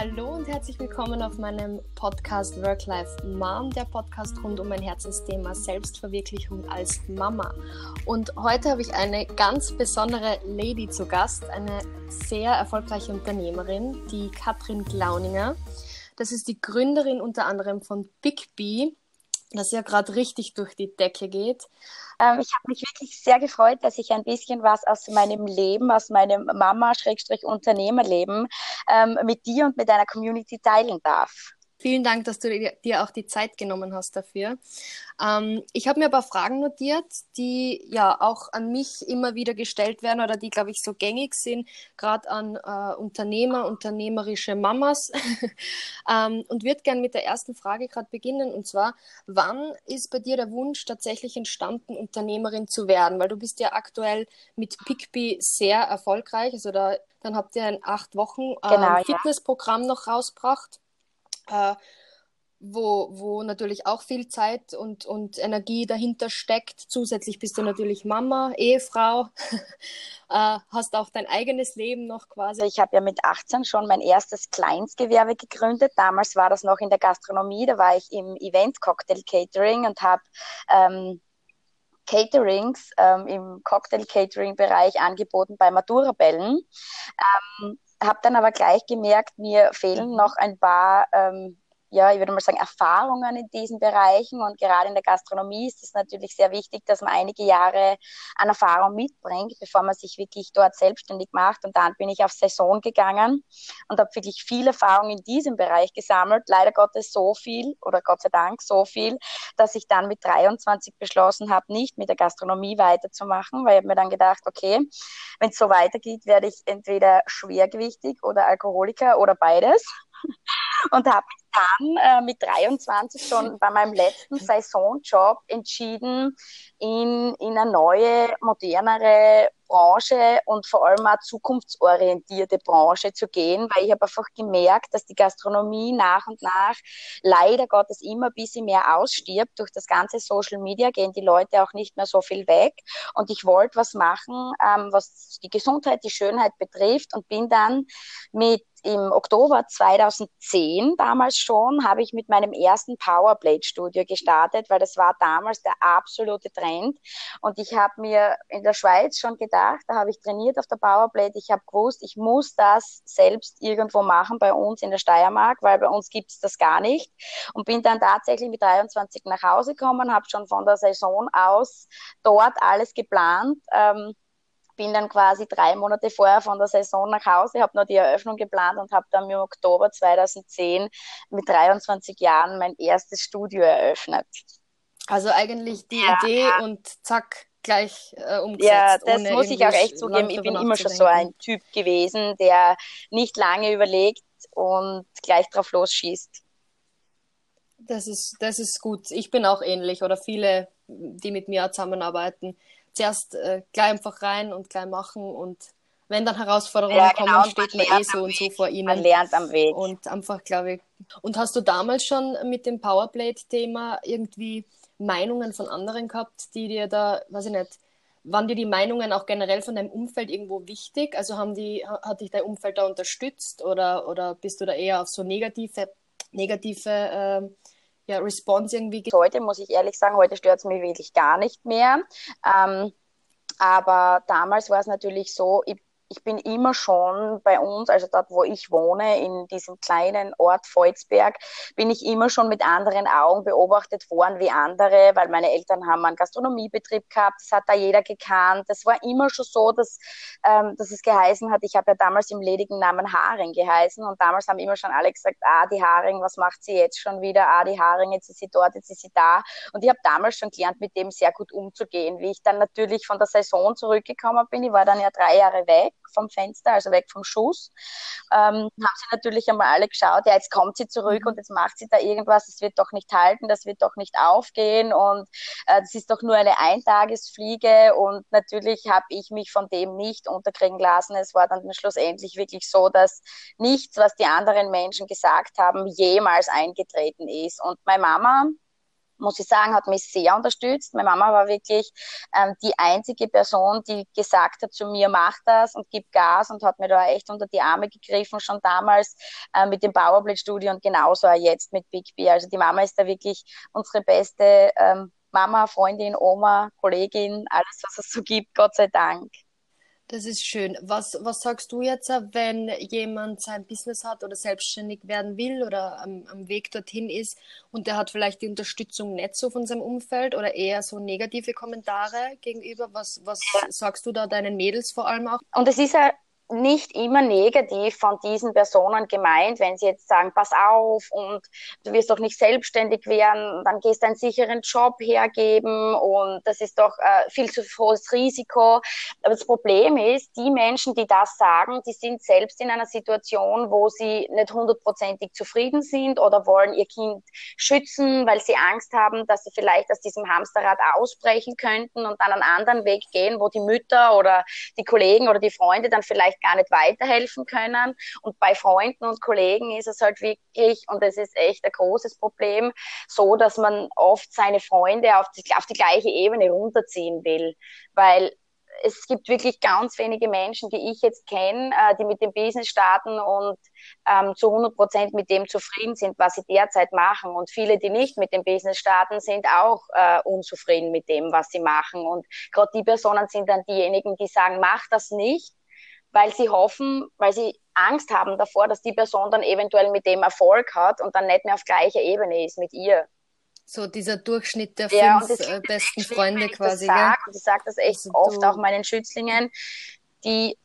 Hallo und herzlich willkommen auf meinem Podcast Work Life Mom, der Podcast rund um mein Herzensthema Selbstverwirklichung als Mama. Und heute habe ich eine ganz besondere Lady zu Gast, eine sehr erfolgreiche Unternehmerin, die Katrin Glauninger. Das ist die Gründerin unter anderem von Big Bee, das ja gerade richtig durch die Decke geht. Ähm, ich habe mich wirklich sehr gefreut, dass ich ein bisschen was aus meinem Leben, aus meinem Mama-Unternehmerleben ähm, mit dir und mit deiner Community teilen darf. Vielen Dank, dass du dir auch die Zeit genommen hast dafür. Ähm, ich habe mir aber Fragen notiert, die ja auch an mich immer wieder gestellt werden oder die, glaube ich, so gängig sind, gerade an äh, Unternehmer, unternehmerische Mamas. ähm, und würde gerne mit der ersten Frage gerade beginnen. Und zwar, wann ist bei dir der Wunsch tatsächlich entstanden, Unternehmerin zu werden? Weil du bist ja aktuell mit Pickbee sehr erfolgreich. Also da, dann habt ihr ein acht Wochen äh, genau, Fitnessprogramm ja. noch rausgebracht äh, wo, wo natürlich auch viel Zeit und, und Energie dahinter steckt. Zusätzlich bist du natürlich Mama, Ehefrau, äh, hast auch dein eigenes Leben noch quasi. Ich habe ja mit 18 schon mein erstes Kleinstgewerbe gegründet. Damals war das noch in der Gastronomie, da war ich im Event Cocktail Catering und habe ähm, Caterings ähm, im Cocktail Catering Bereich angeboten bei Maturabellen. Ähm, habe dann aber gleich gemerkt, mir fehlen mhm. noch ein paar ähm, ja, ich würde mal sagen, Erfahrungen in diesen Bereichen. Und gerade in der Gastronomie ist es natürlich sehr wichtig, dass man einige Jahre an Erfahrung mitbringt, bevor man sich wirklich dort selbstständig macht. Und dann bin ich auf Saison gegangen und habe wirklich viel Erfahrung in diesem Bereich gesammelt. Leider Gottes so viel oder Gott sei Dank so viel, dass ich dann mit 23 beschlossen habe, nicht mit der Gastronomie weiterzumachen, weil ich habe mir dann gedacht, okay, wenn es so weitergeht, werde ich entweder schwergewichtig oder Alkoholiker oder beides und habe dann äh, mit 23 schon bei meinem letzten Saisonjob entschieden, in, in eine neue, modernere Branche und vor allem auch zukunftsorientierte Branche zu gehen, weil ich habe einfach gemerkt, dass die Gastronomie nach und nach leider Gottes immer ein bisschen mehr ausstirbt. Durch das ganze Social Media gehen die Leute auch nicht mehr so viel weg. Und ich wollte was machen, ähm, was die Gesundheit, die Schönheit betrifft und bin dann mit im Oktober 2010 damals schon habe ich mit meinem ersten Powerblade Studio gestartet, weil das war damals der absolute Trend. Und ich habe mir in der Schweiz schon gedacht, da habe ich trainiert auf der Powerblade, ich habe gewusst, ich muss das selbst irgendwo machen bei uns in der Steiermark, weil bei uns gibt es das gar nicht. Und bin dann tatsächlich mit 23 nach Hause gekommen, habe schon von der Saison aus dort alles geplant. Ähm, bin dann quasi drei Monate vorher von der Saison nach Hause, habe noch die Eröffnung geplant und habe dann im Oktober 2010 mit 23 Jahren mein erstes Studio eröffnet. Also eigentlich die ja, Idee und zack, gleich äh, umgesetzt. Ja, das muss ich auch echt zugeben. Ich bin immer schon so ein Typ gewesen, der nicht lange überlegt und gleich drauf losschießt. Das ist, das ist gut. Ich bin auch ähnlich oder viele, die mit mir zusammenarbeiten zuerst äh, gleich einfach rein und gleich machen und wenn dann Herausforderungen ja, genau, kommen, steht man, man eh so und so vor ihnen. Man lernt am Weg. Und einfach, glaube ich. Und hast du damals schon mit dem Powerblade-Thema irgendwie Meinungen von anderen gehabt, die dir da, weiß ich nicht, waren dir die Meinungen auch generell von deinem Umfeld irgendwo wichtig? Also haben die, hat dich dein Umfeld da unterstützt oder, oder bist du da eher auf so negative, negative äh, ja, Response irgendwie. Heute muss ich ehrlich sagen, heute stört es mich wirklich gar nicht mehr. Ähm, aber damals war es natürlich so, ich ich bin immer schon bei uns, also dort, wo ich wohne, in diesem kleinen Ort Volzberg, bin ich immer schon mit anderen Augen beobachtet worden wie andere, weil meine Eltern haben einen Gastronomiebetrieb gehabt, das hat da jeder gekannt. Das war immer schon so, dass, ähm, dass es geheißen hat, ich habe ja damals im ledigen Namen Haring geheißen und damals haben immer schon alle gesagt, ah, die Haring, was macht sie jetzt schon wieder? Ah, die Haring, jetzt ist sie dort, jetzt ist sie da. Und ich habe damals schon gelernt, mit dem sehr gut umzugehen. Wie ich dann natürlich von der Saison zurückgekommen bin, ich war dann ja drei Jahre weg, vom Fenster, also weg vom Schuss. Ähm, haben sie natürlich einmal alle geschaut, ja, jetzt kommt sie zurück und jetzt macht sie da irgendwas, das wird doch nicht halten, das wird doch nicht aufgehen und äh, das ist doch nur eine Eintagesfliege und natürlich habe ich mich von dem nicht unterkriegen lassen. Es war dann schlussendlich wirklich so, dass nichts, was die anderen Menschen gesagt haben, jemals eingetreten ist. Und meine Mama, muss ich sagen, hat mich sehr unterstützt. Meine Mama war wirklich ähm, die einzige Person, die gesagt hat zu mir, mach das und gib Gas und hat mir da echt unter die Arme gegriffen, schon damals äh, mit dem Powerblade-Studio und genauso auch jetzt mit Big B. Also die Mama ist da wirklich unsere beste ähm, Mama, Freundin, Oma, Kollegin, alles, was es so gibt, Gott sei Dank. Das ist schön. Was, was sagst du jetzt, wenn jemand sein Business hat oder selbstständig werden will oder am, am Weg dorthin ist und der hat vielleicht die Unterstützung nicht so von seinem Umfeld oder eher so negative Kommentare gegenüber? Was, was sagst du da deinen Mädels vor allem auch? Und es ist ja nicht immer negativ von diesen Personen gemeint, wenn sie jetzt sagen, pass auf und du wirst doch nicht selbstständig werden, dann gehst du einen sicheren Job hergeben und das ist doch äh, viel zu hohes Risiko. Aber das Problem ist, die Menschen, die das sagen, die sind selbst in einer Situation, wo sie nicht hundertprozentig zufrieden sind oder wollen ihr Kind schützen, weil sie Angst haben, dass sie vielleicht aus diesem Hamsterrad ausbrechen könnten und dann einen anderen Weg gehen, wo die Mütter oder die Kollegen oder die Freunde dann vielleicht gar nicht weiterhelfen können. Und bei Freunden und Kollegen ist es halt wirklich, und das ist echt ein großes Problem, so, dass man oft seine Freunde auf die, auf die gleiche Ebene runterziehen will. Weil es gibt wirklich ganz wenige Menschen, die ich jetzt kenne, äh, die mit dem Business starten und ähm, zu 100 Prozent mit dem zufrieden sind, was sie derzeit machen. Und viele, die nicht mit dem Business starten, sind auch äh, unzufrieden mit dem, was sie machen. Und gerade die Personen sind dann diejenigen, die sagen, mach das nicht, weil sie hoffen, weil sie Angst haben davor, dass die Person dann eventuell mit dem Erfolg hat und dann nicht mehr auf gleicher Ebene ist mit ihr. So dieser Durchschnitt der ja, fünf äh, besten Freunde quasi. Das sag, und ich sage das echt also oft auch meinen Schützlingen, die,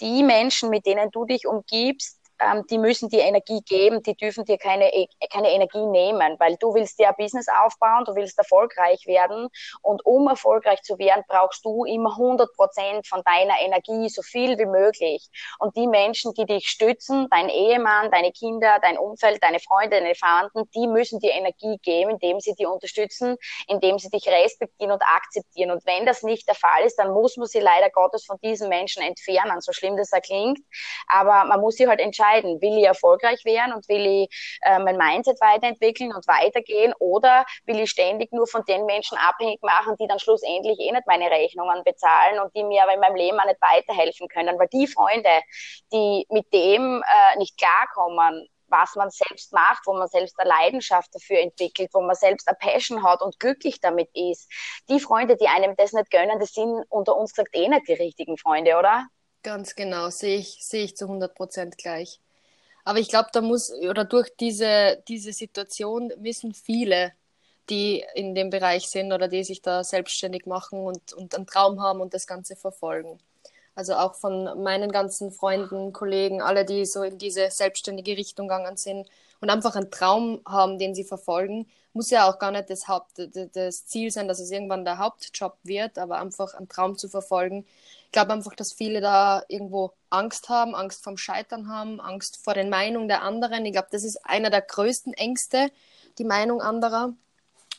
die Menschen, mit denen du dich umgibst, ähm, die müssen dir Energie geben, die dürfen dir keine, e, keine Energie nehmen, weil du willst dir ein Business aufbauen, du willst erfolgreich werden und um erfolgreich zu werden, brauchst du immer 100 Prozent von deiner Energie, so viel wie möglich. Und die Menschen, die dich stützen, dein Ehemann, deine Kinder, dein Umfeld, deine Freunde, deine Verwandten, die müssen dir Energie geben, indem sie dich unterstützen, indem sie dich respektieren und akzeptieren. Und wenn das nicht der Fall ist, dann muss man sie leider Gottes von diesen Menschen entfernen, so schlimm das erklingt. Aber man muss sie halt entscheiden, entscheiden. Will ich erfolgreich werden und will ich äh, mein Mindset weiterentwickeln und weitergehen oder will ich ständig nur von den Menschen abhängig machen, die dann schlussendlich eh nicht meine Rechnungen bezahlen und die mir aber in meinem Leben auch nicht weiterhelfen können. Weil die Freunde, die mit dem äh, nicht klarkommen, was man selbst macht, wo man selbst eine Leidenschaft dafür entwickelt, wo man selbst eine Passion hat und glücklich damit ist. Die Freunde, die einem das nicht gönnen, das sind unter uns gesagt eh nicht die richtigen Freunde, oder? Ganz genau, sehe ich, sehe ich zu 100 Prozent gleich. Aber ich glaube, da muss, oder durch diese, diese Situation müssen viele, die in dem Bereich sind oder die sich da selbstständig machen und, und einen Traum haben und das Ganze verfolgen. Also auch von meinen ganzen Freunden, Kollegen, alle, die so in diese selbstständige Richtung gegangen sind und einfach einen Traum haben, den sie verfolgen, muss ja auch gar nicht das, Haupt, das Ziel sein, dass es irgendwann der Hauptjob wird, aber einfach einen Traum zu verfolgen, ich glaube einfach, dass viele da irgendwo Angst haben, Angst vom Scheitern haben, Angst vor den Meinungen der anderen. Ich glaube, das ist einer der größten Ängste, die Meinung anderer.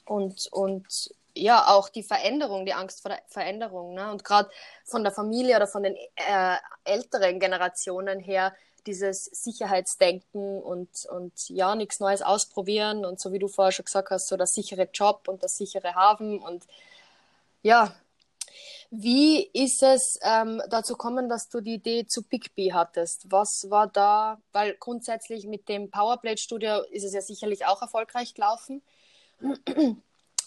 Und, und ja, auch die Veränderung, die Angst vor der Veränderung. Ne? Und gerade von der Familie oder von den äh, älteren Generationen her, dieses Sicherheitsdenken und, und ja, nichts Neues ausprobieren und so wie du vorher schon gesagt hast, so der sichere Job und der sichere Hafen und ja, wie ist es ähm, dazu gekommen, dass du die Idee zu Bigby hattest? Was war da, weil grundsätzlich mit dem Powerplate Studio ist es ja sicherlich auch erfolgreich gelaufen.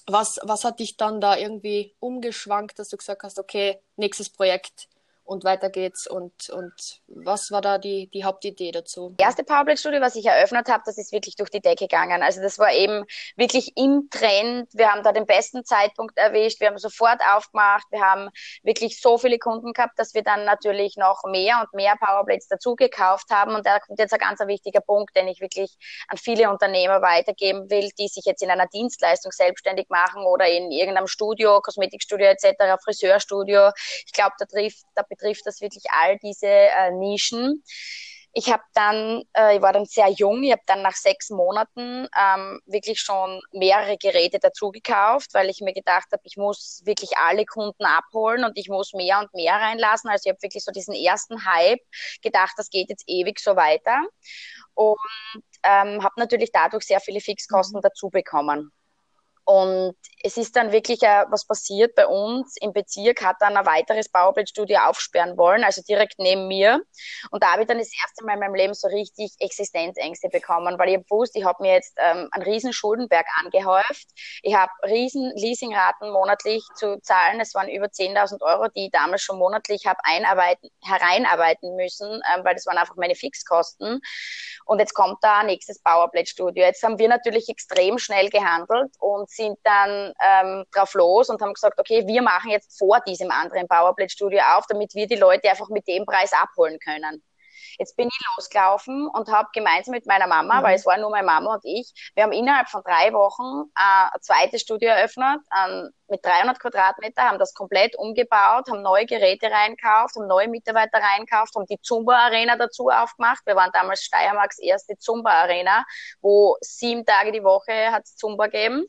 Was, was hat dich dann da irgendwie umgeschwankt, dass du gesagt hast, okay, nächstes Projekt und weiter geht's. Und, und was war da die, die Hauptidee dazu? Das erste Powerplate-Studio, was ich eröffnet habe, das ist wirklich durch die Decke gegangen. Also das war eben wirklich im Trend. Wir haben da den besten Zeitpunkt erwischt. Wir haben sofort aufgemacht. Wir haben wirklich so viele Kunden gehabt, dass wir dann natürlich noch mehr und mehr Powerplates dazu gekauft haben. Und da kommt jetzt ein ganz wichtiger Punkt, den ich wirklich an viele Unternehmer weitergeben will, die sich jetzt in einer Dienstleistung selbstständig machen oder in irgendeinem Studio, Kosmetikstudio etc., Friseurstudio. Ich glaube, da trifft, da betrifft das wirklich all diese äh, Nischen. Ich habe dann, äh, ich war dann sehr jung, ich habe dann nach sechs Monaten ähm, wirklich schon mehrere Geräte dazu gekauft, weil ich mir gedacht habe, ich muss wirklich alle Kunden abholen und ich muss mehr und mehr reinlassen. Also ich habe wirklich so diesen ersten Hype gedacht, das geht jetzt ewig so weiter und ähm, habe natürlich dadurch sehr viele Fixkosten mhm. dazu bekommen. Und es ist dann wirklich äh, was passiert bei uns. Im Bezirk hat dann ein weiteres Powerplate-Studio aufsperren wollen, also direkt neben mir. Und da habe ich dann das erste Mal in meinem Leben so richtig Existenzängste bekommen, weil ich wusste, ich habe mir jetzt ähm, einen riesen Schuldenberg angehäuft. Ich habe riesen Leasingraten monatlich zu zahlen. Es waren über 10.000 Euro, die ich damals schon monatlich habe einarbeiten, hereinarbeiten müssen, ähm, weil das waren einfach meine Fixkosten. Und jetzt kommt da ein nächstes Powerplate-Studio. Jetzt haben wir natürlich extrem schnell gehandelt und sind dann ähm, drauf los und haben gesagt, okay, wir machen jetzt vor diesem anderen Powerplate-Studio auf, damit wir die Leute einfach mit dem Preis abholen können. Jetzt bin ich losgelaufen und habe gemeinsam mit meiner Mama, mhm. weil es war nur meine Mama und ich, wir haben innerhalb von drei Wochen äh, ein zweites Studio eröffnet äh, mit 300 Quadratmeter, haben das komplett umgebaut, haben neue Geräte reinkauft, haben neue Mitarbeiter reinkauft, haben die Zumba-Arena dazu aufgemacht. Wir waren damals Steiermarks erste Zumba-Arena, wo sieben Tage die Woche hat es Zumba gegeben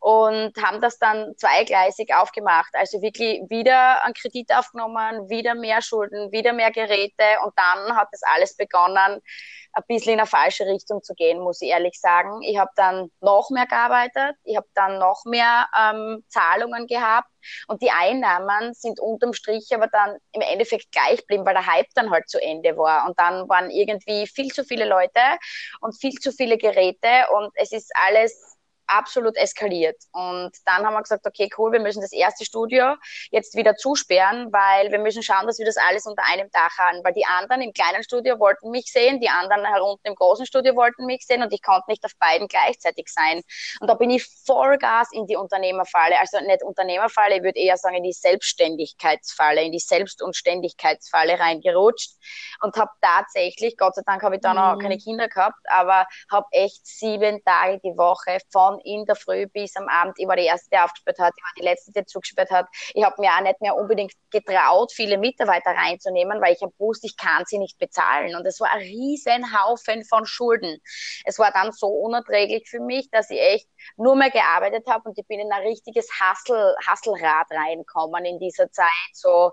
und haben das dann zweigleisig aufgemacht. Also wirklich wieder einen Kredit aufgenommen, wieder mehr Schulden, wieder mehr Geräte und dann hat das alles begonnen, ein bisschen in eine falsche Richtung zu gehen, muss ich ehrlich sagen. Ich habe dann noch mehr gearbeitet, ich habe dann noch mehr ähm, Zahlungen gehabt und die Einnahmen sind unterm Strich aber dann im Endeffekt gleich geblieben, weil der Hype dann halt zu Ende war. Und dann waren irgendwie viel zu viele Leute und viel zu viele Geräte und es ist alles absolut eskaliert. Und dann haben wir gesagt, okay, cool, wir müssen das erste Studio jetzt wieder zusperren, weil wir müssen schauen, dass wir das alles unter einem Dach haben. Weil die anderen im kleinen Studio wollten mich sehen, die anderen herunten im großen Studio wollten mich sehen und ich konnte nicht auf beiden gleichzeitig sein. Und da bin ich Vollgas in die Unternehmerfalle, also nicht Unternehmerfalle, ich würde eher sagen in die Selbstständigkeitsfalle, in die Selbstunständigkeitsfalle reingerutscht und habe tatsächlich, Gott sei Dank habe ich da noch mhm. keine Kinder gehabt, aber habe echt sieben Tage die Woche von in der Früh bis am Abend. Ich war die Erste, die aufgesperrt hat, ich war die Letzte, die zugesperrt hat. Ich habe mir auch nicht mehr unbedingt getraut, viele Mitarbeiter reinzunehmen, weil ich gewusst, ich kann sie nicht bezahlen. Und es war ein riesen Haufen von Schulden. Es war dann so unerträglich für mich, dass ich echt nur mehr gearbeitet habe und ich bin in ein richtiges Hassel, Hasselrad reinkommen in dieser Zeit. So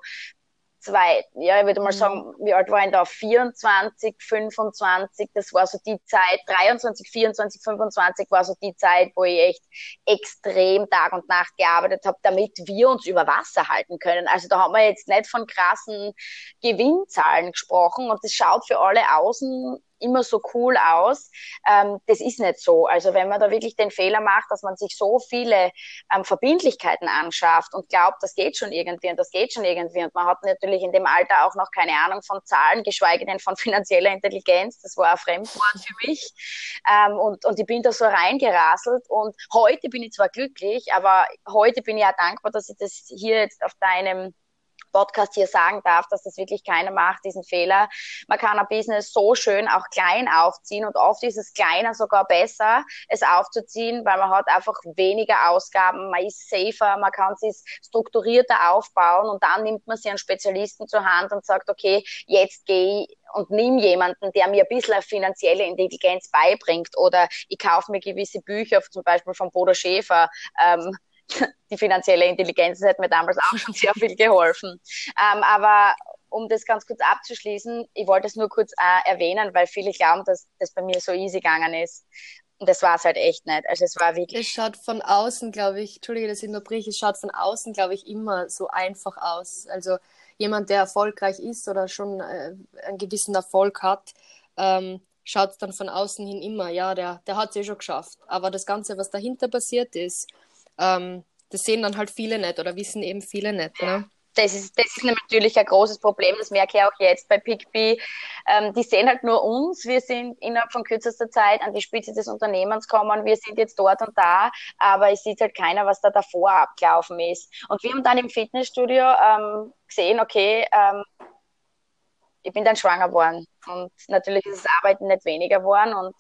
zwei, ja, ich würde mal mhm. sagen, wie alt war ich da? 24, 25, das war so die Zeit, 23, 24, 25 war so die Zeit, wo ich echt extrem Tag und Nacht gearbeitet habe, damit wir uns über Wasser halten können. Also da haben wir jetzt nicht von krassen Gewinnzahlen gesprochen und das schaut für alle außen immer so cool aus. Ähm, das ist nicht so. Also wenn man da wirklich den Fehler macht, dass man sich so viele ähm, Verbindlichkeiten anschafft und glaubt, das geht schon irgendwie und das geht schon irgendwie und man hat natürlich in dem Alter auch noch keine Ahnung von Zahlen, geschweige denn von finanzieller Intelligenz. Das war ein Fremdwort für mich. Ähm, und, und ich bin da so reingerasselt und heute bin ich zwar glücklich, aber heute bin ich ja dankbar, dass ich das hier jetzt auf deinem Podcast hier sagen darf, dass das wirklich keiner macht, diesen Fehler. Man kann ein Business so schön auch klein aufziehen und oft ist es kleiner sogar besser, es aufzuziehen, weil man hat einfach weniger Ausgaben, man ist safer, man kann es strukturierter aufbauen und dann nimmt man sich einen Spezialisten zur Hand und sagt, okay, jetzt gehe ich und nimm jemanden, der mir ein bisschen finanzielle Intelligenz beibringt oder ich kaufe mir gewisse Bücher, zum Beispiel von Bodo Schäfer, ähm, die finanzielle Intelligenz, hat mir damals auch schon sehr viel geholfen. Ähm, aber um das ganz kurz abzuschließen, ich wollte es nur kurz äh, erwähnen, weil viele glauben, dass das bei mir so easy gegangen ist. Und das war es halt echt nicht. Also es war wirklich. Es schaut von außen, glaube ich, Entschuldige, dass ich unterbreche, es schaut von außen, glaube ich, immer so einfach aus. Also jemand, der erfolgreich ist oder schon äh, einen gewissen Erfolg hat, ähm, schaut dann von außen hin immer, ja, der, der hat es eh schon geschafft. Aber das Ganze, was dahinter passiert ist, ähm, das sehen dann halt viele nicht oder wissen eben viele nicht. Ne? Das ist, das ist natürlich ein großes Problem, das merke ich auch jetzt bei PicBee. Ähm, die sehen halt nur uns. Wir sind innerhalb von kürzester Zeit an die Spitze des Unternehmens gekommen. Wir sind jetzt dort und da, aber es sieht halt keiner, was da davor abgelaufen ist. Und wir haben dann im Fitnessstudio ähm, gesehen, okay, ähm, ich bin dann schwanger geworden. Und natürlich ist das Arbeiten nicht weniger geworden. Und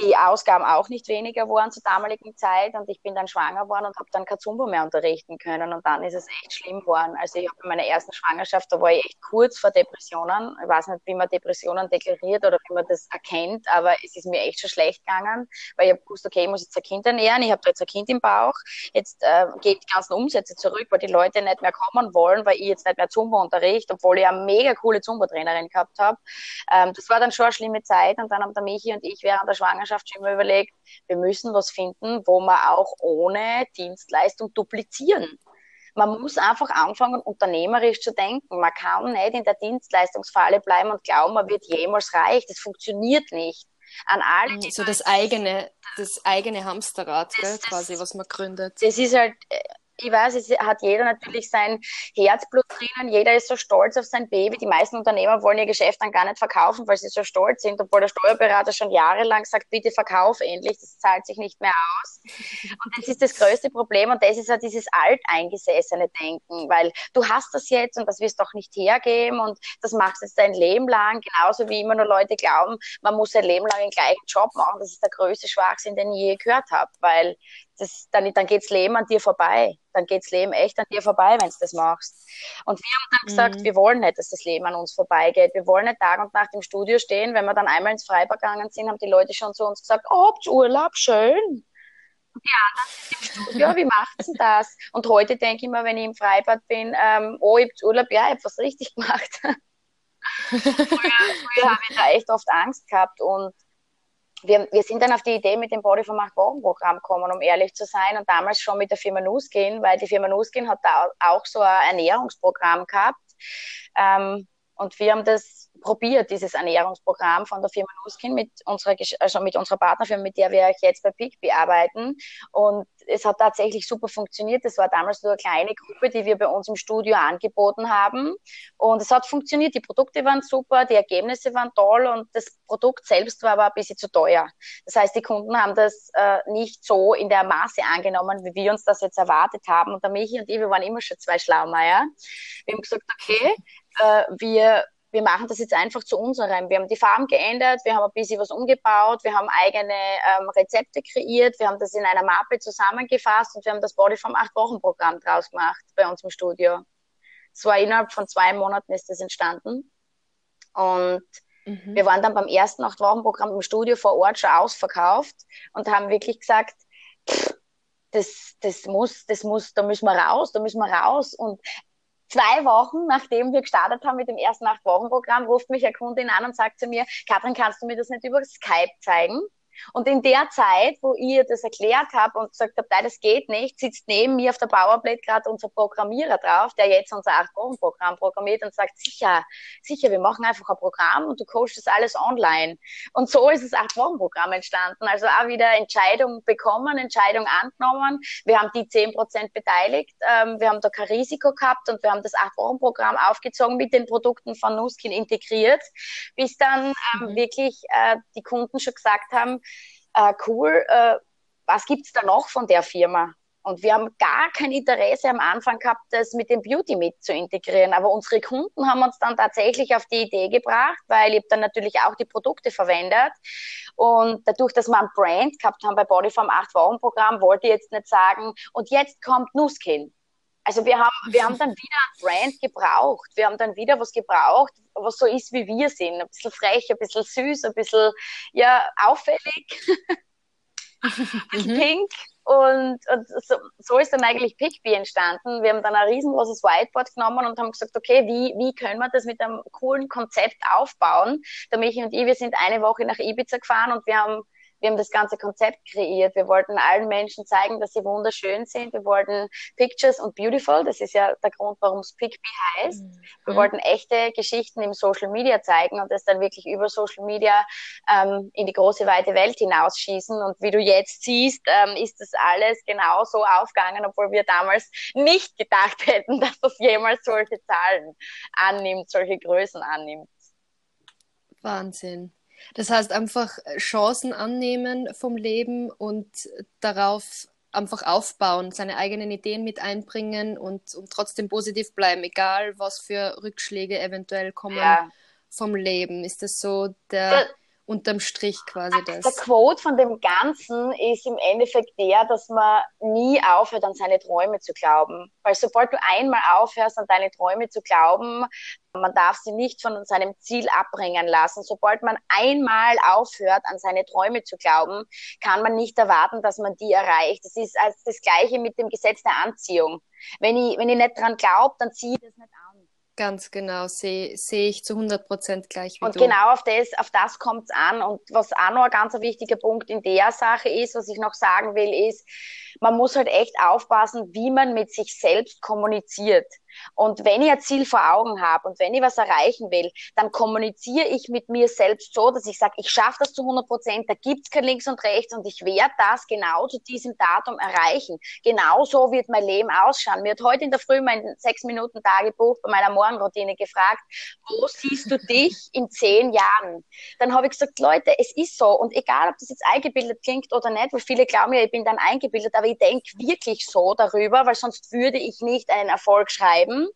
die Ausgaben auch nicht weniger waren zur damaligen Zeit und ich bin dann schwanger geworden und habe dann kein Zumba mehr unterrichten können und dann ist es echt schlimm geworden. Also ich habe in meiner ersten Schwangerschaft, da war ich echt kurz vor Depressionen. Ich weiß nicht, wie man Depressionen deklariert oder wie man das erkennt, aber es ist mir echt schon schlecht gegangen, weil ich habe gewusst, okay, ich muss jetzt ein Kind ernähren, ich habe da jetzt ein Kind im Bauch, jetzt äh, geht die ganzen Umsätze zurück, weil die Leute nicht mehr kommen wollen, weil ich jetzt nicht mehr Zumba unterrichte, obwohl ich eine mega coole Zumba-Trainerin gehabt habe. Ähm, das war dann schon eine schlimme Zeit und dann haben der Michi und ich während der Schwangerschaft Partnerschaft schon immer überlegt, wir müssen was finden, wo wir auch ohne Dienstleistung duplizieren. Man muss einfach anfangen, unternehmerisch zu denken. Man kann nicht in der Dienstleistungsfalle bleiben und glauben, man wird jemals reich. Das funktioniert nicht. An alle, die so das eigene, das eigene Hamsterrad, das, gell, quasi, was man gründet. Das ist halt äh, ich weiß, es hat jeder natürlich sein Herzblut drinnen, jeder ist so stolz auf sein Baby. Die meisten Unternehmer wollen ihr Geschäft dann gar nicht verkaufen, weil sie so stolz sind, obwohl der Steuerberater schon jahrelang sagt, bitte verkauf endlich, das zahlt sich nicht mehr aus. Und das ist das größte Problem und das ist ja dieses alteingesessene Denken, weil du hast das jetzt und das wirst du auch nicht hergeben und das machst du jetzt dein Leben lang, genauso wie immer nur Leute glauben, man muss sein Leben lang den gleichen Job machen. Das ist der größte Schwachsinn, den ich je gehört habe, weil das, dann, dann geht's Leben an dir vorbei. Dann geht's Leben echt an dir vorbei, wenn du das machst. Und wir haben dann gesagt, mhm. wir wollen nicht, dass das Leben an uns vorbeigeht. Wir wollen nicht Tag und Nacht im Studio stehen. Wenn wir dann einmal ins Freibad gegangen sind, haben die Leute schon zu uns gesagt, oh, habt Urlaub, schön. Und die anderen sind im Studio, wie macht's denn das? Und heute denke ich mir, wenn ich im Freibad bin, ähm, oh, ich habt Urlaub, ja, ich hab was richtig gemacht. früher früher habe ich da echt oft Angst gehabt und wir, wir sind dann auf die Idee mit dem Body vom 8-Wochen-Programm gekommen, um ehrlich zu sein, und damals schon mit der Firma Nuskin, weil die Firma Nuskin hat da auch so ein Ernährungsprogramm gehabt. Ähm, und wir haben das probiert, dieses Ernährungsprogramm von der Firma Nuskin mit unserer, also mit unserer Partnerfirma, mit der wir jetzt bei Pigby arbeiten. Und es hat tatsächlich super funktioniert. Das war damals nur eine kleine Gruppe, die wir bei uns im Studio angeboten haben. Und es hat funktioniert. Die Produkte waren super, die Ergebnisse waren toll und das Produkt selbst war aber ein bisschen zu teuer. Das heißt, die Kunden haben das äh, nicht so in der Maße angenommen, wie wir uns das jetzt erwartet haben. Und der Michi und ich, wir waren immer schon zwei Schlaumeier. Wir haben gesagt, okay, äh, wir wir machen das jetzt einfach zu unserem. Wir haben die Farben geändert, wir haben ein bisschen was umgebaut, wir haben eigene ähm, Rezepte kreiert, wir haben das in einer Mappe zusammengefasst und wir haben das Bodyform 8-Wochen-Programm draus gemacht bei uns im Studio. Es war innerhalb von zwei Monaten ist das entstanden. Und mhm. wir waren dann beim ersten 8-Wochen-Programm im Studio vor Ort schon ausverkauft und haben wirklich gesagt, pff, das, das muss, das muss, da müssen wir raus, da müssen wir raus. Und zwei Wochen, nachdem wir gestartet haben mit dem ersten Acht-Wochen-Programm, ruft mich eine Kundin an und sagt zu mir, Katrin, kannst du mir das nicht über Skype zeigen? Und in der Zeit, wo ich das erklärt habe und gesagt habe, das geht nicht, sitzt neben mir auf der Powerplate gerade unser Programmierer drauf, der jetzt unser Acht-Wochen-Programm programmiert und sagt, sicher, sicher, wir machen einfach ein Programm und du coachst das alles online. Und so ist das Acht-Wochen-Programm entstanden. Also auch wieder Entscheidung bekommen, Entscheidung angenommen. Wir haben die zehn Prozent beteiligt. Ähm, wir haben da kein Risiko gehabt und wir haben das Acht-Wochen-Programm aufgezogen mit den Produkten von Nuskin integriert, bis dann ähm, mhm. wirklich äh, die Kunden schon gesagt haben, äh, cool, äh, was gibt's da noch von der Firma? Und wir haben gar kein Interesse am Anfang gehabt, das mit dem Beauty mit zu integrieren. Aber unsere Kunden haben uns dann tatsächlich auf die Idee gebracht, weil ich dann natürlich auch die Produkte verwendet. Und dadurch, dass wir ein Brand gehabt haben bei Bodyform 8 Wochen Programm, wollte ich jetzt nicht sagen, und jetzt kommt Nuskin. Also wir haben, wir haben dann wieder ein Brand gebraucht. Wir haben dann wieder was gebraucht, was so ist, wie wir sind. Ein bisschen frech, ein bisschen süß, ein bisschen, ja, auffällig. ein bisschen mhm. pink. Und, und so, so, ist dann eigentlich Pickbee entstanden. Wir haben dann ein riesengroßes Whiteboard genommen und haben gesagt, okay, wie, wie können wir das mit einem coolen Konzept aufbauen? Der Michi und ich, wir sind eine Woche nach Ibiza gefahren und wir haben wir haben das ganze Konzept kreiert. Wir wollten allen Menschen zeigen, dass sie wunderschön sind. Wir wollten Pictures und Beautiful. Das ist ja der Grund, warum es Pickbee heißt. Mhm. Wir wollten echte Geschichten im Social Media zeigen und das dann wirklich über Social Media ähm, in die große weite Welt hinausschießen. Und wie du jetzt siehst, ähm, ist das alles genau so aufgegangen, obwohl wir damals nicht gedacht hätten, dass das jemals solche Zahlen annimmt, solche Größen annimmt. Wahnsinn. Das heißt einfach äh, Chancen annehmen vom Leben und darauf einfach aufbauen, seine eigenen Ideen mit einbringen und, und trotzdem positiv bleiben, egal was für Rückschläge eventuell kommen ja. vom Leben. Ist das so der, unterm Strich quasi das. Der Quote von dem Ganzen ist im Endeffekt der, dass man nie aufhört, an seine Träume zu glauben. Weil sobald du einmal aufhörst, an deine Träume zu glauben, man darf sie nicht von seinem Ziel abbringen lassen. Sobald man einmal aufhört, an seine Träume zu glauben, kann man nicht erwarten, dass man die erreicht. Das ist als das Gleiche mit dem Gesetz der Anziehung. Wenn ich, wenn ich nicht dran glaube, dann ziehe ich das nicht an. Ganz genau, sehe seh ich zu 100 Prozent gleich wie Und du. genau auf das, auf das kommt es an. Und was auch noch ein ganz wichtiger Punkt in der Sache ist, was ich noch sagen will, ist, man muss halt echt aufpassen, wie man mit sich selbst kommuniziert. Und wenn ich ein Ziel vor Augen habe und wenn ich was erreichen will, dann kommuniziere ich mit mir selbst so, dass ich sage, ich schaffe das zu 100 Prozent, da gibt's kein Links und Rechts und ich werde das genau zu diesem Datum erreichen. Genau so wird mein Leben ausschauen. Mir hat heute in der Früh mein sechs Minuten Tagebuch bei meiner Morgenroutine gefragt, wo siehst du dich in zehn Jahren? Dann habe ich gesagt, Leute, es ist so und egal, ob das jetzt eingebildet klingt oder nicht, weil viele glauben ja, ich bin dann eingebildet, aber ich denke wirklich so darüber, weil sonst würde ich nicht einen Erfolg schreiben bleiben.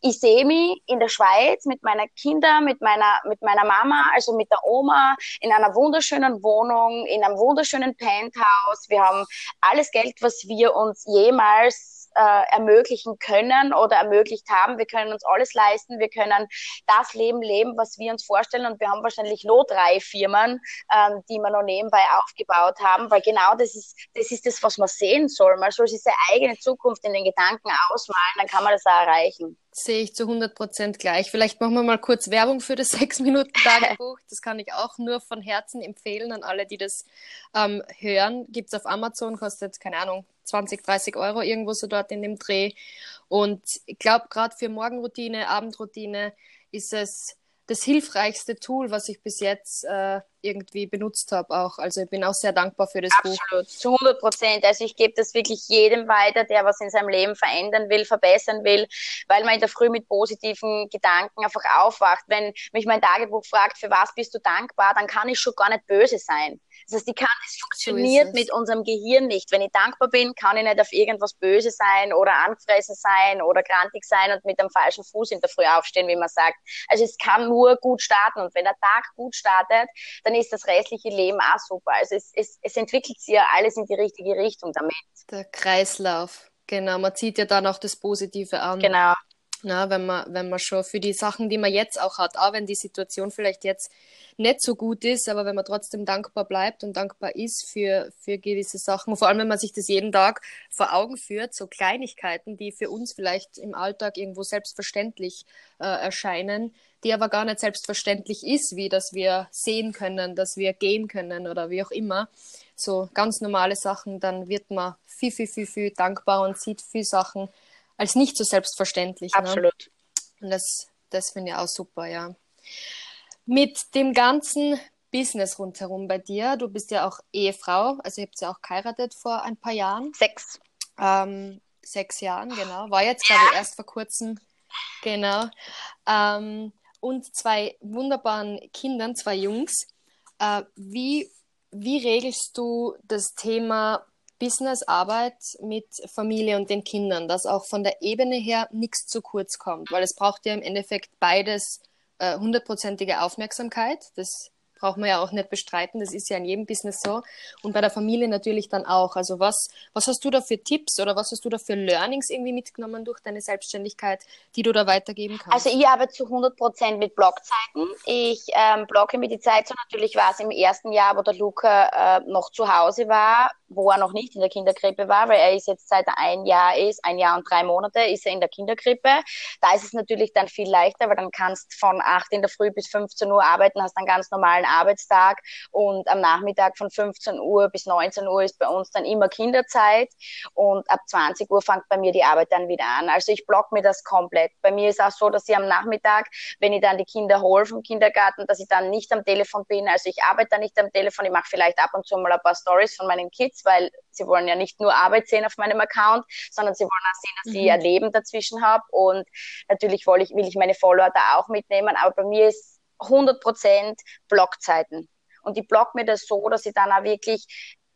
Ich sehe mich in der Schweiz mit meinen Kindern, mit meiner, mit meiner Mama, also mit der Oma, in einer wunderschönen Wohnung, in einem wunderschönen Penthouse. Wir haben alles Geld, was wir uns jemals äh, ermöglichen können oder ermöglicht haben. Wir können uns alles leisten. Wir können das Leben leben, was wir uns vorstellen. Und wir haben wahrscheinlich nur drei Firmen, ähm, die wir noch nebenbei aufgebaut haben, weil genau das ist, das ist das, was man sehen soll. Man soll sich seine eigene Zukunft in den Gedanken ausmalen, dann kann man das auch erreichen. Sehe ich zu 100 Prozent gleich. Vielleicht machen wir mal kurz Werbung für das 6-Minuten-Tagebuch. Das kann ich auch nur von Herzen empfehlen an alle, die das ähm, hören. Gibt es auf Amazon, kostet, keine Ahnung, 20, 30 Euro irgendwo so dort in dem Dreh. Und ich glaube, gerade für Morgenroutine, Abendroutine ist es das hilfreichste Tool, was ich bis jetzt äh, irgendwie benutzt habe auch. Also ich bin auch sehr dankbar für das Absolut, Buch. zu 100 Prozent. Also ich gebe das wirklich jedem weiter, der was in seinem Leben verändern will, verbessern will, weil man in der Früh mit positiven Gedanken einfach aufwacht. Wenn mich mein Tagebuch fragt, für was bist du dankbar, dann kann ich schon gar nicht böse sein. Das heißt, die kann, es funktioniert so mit unserem Gehirn nicht. Wenn ich dankbar bin, kann ich nicht auf irgendwas böse sein oder angefressen sein oder grantig sein und mit dem falschen Fuß in der Früh aufstehen, wie man sagt. Also es kann nur gut starten und wenn der Tag gut startet, dann ist das restliche Leben auch super. Also es, es, es entwickelt sich ja alles in die richtige Richtung damit. Der Kreislauf. Genau, man zieht ja dann auch das Positive an. Genau. Na, wenn man, wenn man schon für die Sachen, die man jetzt auch hat, auch wenn die Situation vielleicht jetzt nicht so gut ist, aber wenn man trotzdem dankbar bleibt und dankbar ist für, für gewisse Sachen, vor allem wenn man sich das jeden Tag vor Augen führt, so Kleinigkeiten, die für uns vielleicht im Alltag irgendwo selbstverständlich äh, erscheinen, die aber gar nicht selbstverständlich ist, wie dass wir sehen können, dass wir gehen können oder wie auch immer. So ganz normale Sachen, dann wird man viel, viel, viel, viel dankbar und sieht viel Sachen als nicht so selbstverständlich. Ne? Absolut. Ne? Und das, das finde ich auch super, ja. Mit dem ganzen Business rundherum bei dir, du bist ja auch Ehefrau, also ihr habt ja auch geheiratet vor ein paar Jahren. Sechs. Ähm, sechs Jahren, genau. War jetzt, glaube ich, erst vor kurzem. Genau. Ähm, und zwei wunderbaren Kindern, zwei Jungs. Äh, wie, wie regelst du das Thema Business-Arbeit mit Familie und den Kindern, dass auch von der Ebene her nichts zu kurz kommt? Weil es braucht ja im Endeffekt beides äh, hundertprozentige Aufmerksamkeit. Das braucht man ja auch nicht bestreiten. Das ist ja in jedem Business so. Und bei der Familie natürlich dann auch. Also was, was hast du da für Tipps oder was hast du da für Learnings irgendwie mitgenommen durch deine Selbstständigkeit, die du da weitergeben kannst? Also ich arbeite zu 100 Prozent mit Blogzeiten. Ich ähm, blocke mir die Zeit so. Natürlich war es im ersten Jahr, wo der Luca äh, noch zu Hause war, wo er noch nicht in der Kinderkrippe war, weil er ist jetzt seit ein Jahr ist, ein Jahr und drei Monate, ist er in der Kinderkrippe. Da ist es natürlich dann viel leichter, weil dann kannst von 8 in der Früh bis 15 Uhr arbeiten, hast einen ganz normalen Arbeitstag und am Nachmittag von 15 Uhr bis 19 Uhr ist bei uns dann immer Kinderzeit und ab 20 Uhr fängt bei mir die Arbeit dann wieder an. Also ich block mir das komplett. Bei mir ist auch so, dass ich am Nachmittag, wenn ich dann die Kinder hole vom Kindergarten, dass ich dann nicht am Telefon bin. Also ich arbeite dann nicht am Telefon, ich mache vielleicht ab und zu mal ein paar Stories von meinen Kids, weil sie wollen ja nicht nur Arbeit sehen auf meinem Account, sondern sie wollen auch sehen, dass mhm. ich ihr Leben dazwischen habe und natürlich will ich, will ich meine Follower da auch mitnehmen, aber bei mir ist 100% Blockzeiten. Und ich block mir das so, dass ich dann auch wirklich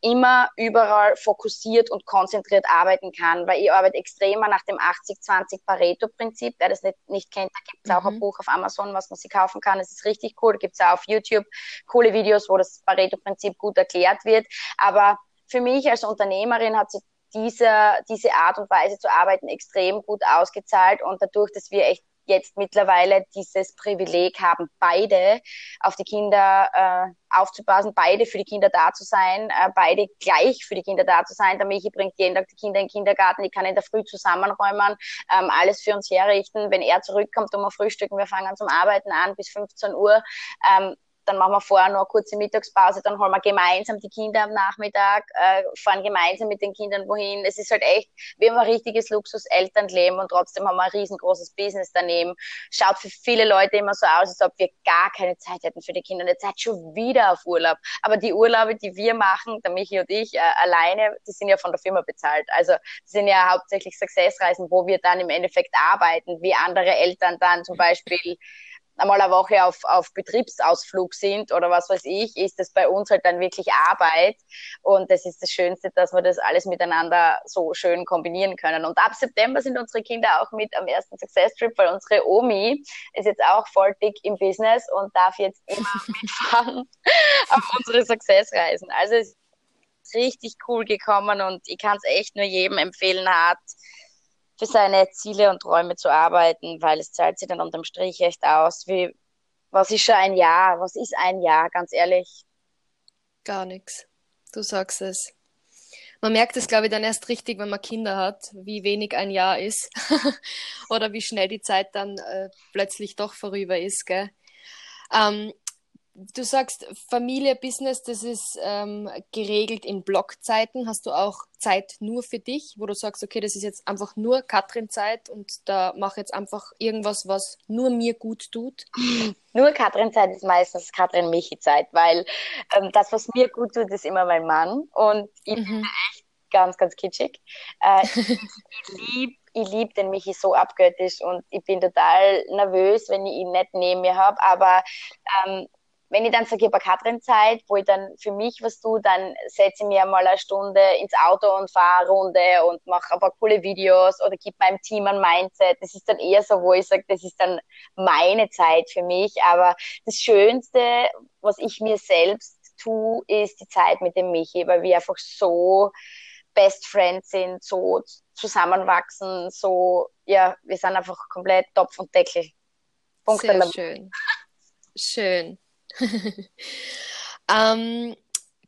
immer überall fokussiert und konzentriert arbeiten kann, weil ich arbeite extremer nach dem 80-20 Pareto-Prinzip. Wer das nicht, nicht kennt, da gibt es mhm. auch ein mhm. Buch auf Amazon, was man sich kaufen kann. Es ist richtig cool. Da gibt es auch auf YouTube coole Videos, wo das Pareto-Prinzip gut erklärt wird. Aber für mich als Unternehmerin hat sich diese, diese Art und Weise zu arbeiten extrem gut ausgezahlt und dadurch, dass wir echt jetzt mittlerweile dieses Privileg haben, beide auf die Kinder äh, aufzupassen, beide für die Kinder da zu sein, äh, beide gleich für die Kinder da zu sein. Der Michi bringt jeden Tag die Kinder in den Kindergarten, ich kann in der Früh zusammenräumen, ähm, alles für uns herrichten. Wenn er zurückkommt, um frühstücken, wir fangen zum Arbeiten an bis 15 Uhr. Ähm, dann machen wir vorher noch eine kurze Mittagspause, dann holen wir gemeinsam die Kinder am Nachmittag, äh, fahren gemeinsam mit den Kindern wohin. Es ist halt echt, wir haben ein richtiges Luxus-Elternleben und trotzdem haben wir ein riesengroßes Business daneben. Schaut für viele Leute immer so aus, als ob wir gar keine Zeit hätten für die Kinder und jetzt seid schon wieder auf Urlaub. Aber die Urlaube, die wir machen, der Michi und ich, äh, alleine, die sind ja von der Firma bezahlt. Also, die sind ja hauptsächlich Successreisen, wo wir dann im Endeffekt arbeiten, wie andere Eltern dann zum Beispiel einmal eine Woche auf, auf Betriebsausflug sind oder was weiß ich, ist das bei uns halt dann wirklich Arbeit. Und das ist das Schönste, dass wir das alles miteinander so schön kombinieren können. Und ab September sind unsere Kinder auch mit am ersten Success Trip, weil unsere Omi ist jetzt auch voll dick im Business und darf jetzt immer mitfahren auf unsere Success-Reisen. Also es ist richtig cool gekommen und ich kann es echt nur jedem empfehlen, hat für seine Ziele und Träume zu arbeiten, weil es zahlt sich dann unterm Strich echt aus. Wie, was ist schon ein Jahr? Was ist ein Jahr, ganz ehrlich? Gar nichts. Du sagst es. Man merkt es, glaube ich, dann erst richtig, wenn man Kinder hat, wie wenig ein Jahr ist oder wie schnell die Zeit dann äh, plötzlich doch vorüber ist. Gell? Ähm, du sagst Familie, Business, das ist ähm, geregelt in Blockzeiten. Hast du auch Zeit nur für dich, wo du sagst, okay, das ist jetzt einfach nur Katrin-Zeit und da mache jetzt einfach irgendwas, was nur mir gut tut? Nur Katrin-Zeit ist meistens Katrin-Michi-Zeit, weil ähm, das, was mir gut tut, ist immer mein Mann und ich mhm. bin echt ganz, ganz kitschig. Äh, ich liebe ich liebe den Michi so abgöttisch und ich bin total nervös, wenn ich ihn nicht neben mir habe. Aber ähm, wenn ich dann sage, ich habe Katrin Zeit, wo ich dann für mich was tue, dann setze ich mir mal eine Stunde ins Auto und fahre eine Runde und mache ein paar coole Videos oder gebe meinem Team ein Mindset. Das ist dann eher so, wo ich sage, das ist dann meine Zeit für mich. Aber das Schönste, was ich mir selbst tue, ist die Zeit mit dem Michi, weil wir einfach so Best Friends sind, so zusammenwachsen, so, ja, wir sind einfach komplett Topf und Deckel. Punkt Sehr schön. Schön. ähm,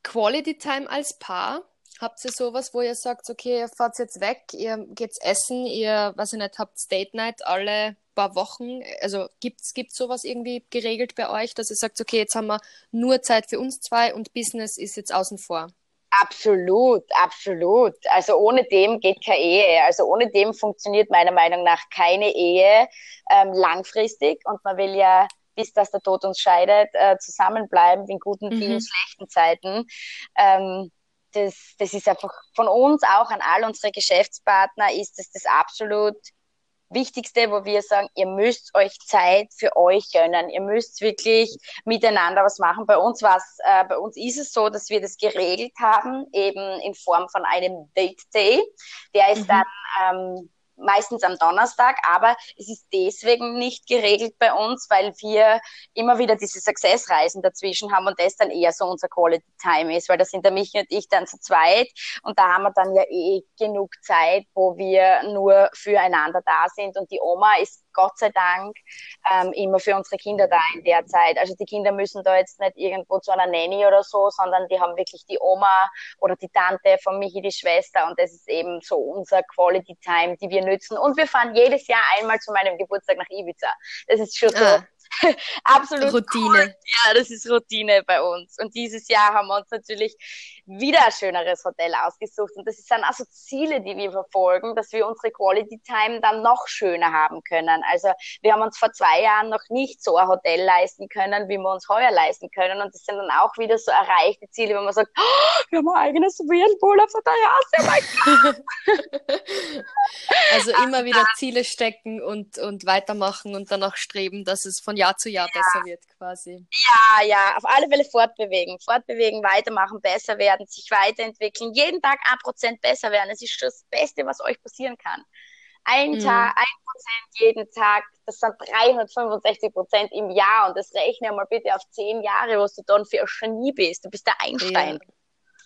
Quality Time als Paar. Habt ihr sowas, wo ihr sagt, okay, ihr fahrt jetzt weg, ihr geht essen, ihr, was ich nicht, habt Date Night alle paar Wochen? Also gibt es sowas irgendwie geregelt bei euch, dass ihr sagt, okay, jetzt haben wir nur Zeit für uns zwei und Business ist jetzt außen vor? Absolut, absolut. Also ohne dem geht keine Ehe. Also ohne dem funktioniert meiner Meinung nach keine Ehe ähm, langfristig. Und man will ja bis dass der Tod uns scheidet, äh, zusammenbleiben in guten mhm. wie in schlechten Zeiten. Ähm, das, das ist einfach von uns auch an all unsere Geschäftspartner ist das, das absolut Wichtigste, wo wir sagen, ihr müsst euch Zeit für euch gönnen. Ihr müsst wirklich miteinander was machen. Bei uns was, äh, bei uns ist es so, dass wir das geregelt haben, eben in Form von einem Date Day. Der ist mhm. dann ähm, meistens am Donnerstag, aber es ist deswegen nicht geregelt bei uns, weil wir immer wieder diese Successreisen dazwischen haben und das dann eher so unser Quality Time ist, weil da sind der Michi und ich dann zu zweit und da haben wir dann ja eh genug Zeit, wo wir nur füreinander da sind und die Oma ist Gott sei Dank ähm, immer für unsere Kinder da in der Zeit. Also die Kinder müssen da jetzt nicht irgendwo zu einer Nanny oder so, sondern die haben wirklich die Oma oder die Tante von Michi, die Schwester und das ist eben so unser Quality Time, die wir nützen. Und wir fahren jedes Jahr einmal zu meinem Geburtstag nach Ibiza. Das ist schon so ah. absolut Routine. Cool. Ja, das ist Routine bei uns. Und dieses Jahr haben wir uns natürlich wieder ein schöneres Hotel ausgesucht. Und das sind also Ziele, die wir verfolgen, dass wir unsere Quality Time dann noch schöner haben können. Also wir haben uns vor zwei Jahren noch nicht so ein Hotel leisten können, wie wir uns heuer leisten können. Und das sind dann auch wieder so erreichte Ziele, wenn man sagt, oh, wir haben ein eigenes Whirlpool auf der Terrasse. Oh mein Gott. also immer wieder Ziele stecken und, und weitermachen und danach streben, dass es von Jahr zu Jahr ja. besser wird quasi. Ja, ja, auf alle Fälle fortbewegen. Fortbewegen, weitermachen, besser werden, sich weiterentwickeln, jeden Tag ein Prozent besser werden. Das ist das Beste, was euch passieren kann. Ein mhm. Tag, ein Prozent jeden Tag, das sind 365 Prozent im Jahr und das rechne mal bitte auf zehn Jahre, was du dann für ein Genie bist. Du bist der Einstein. Ja.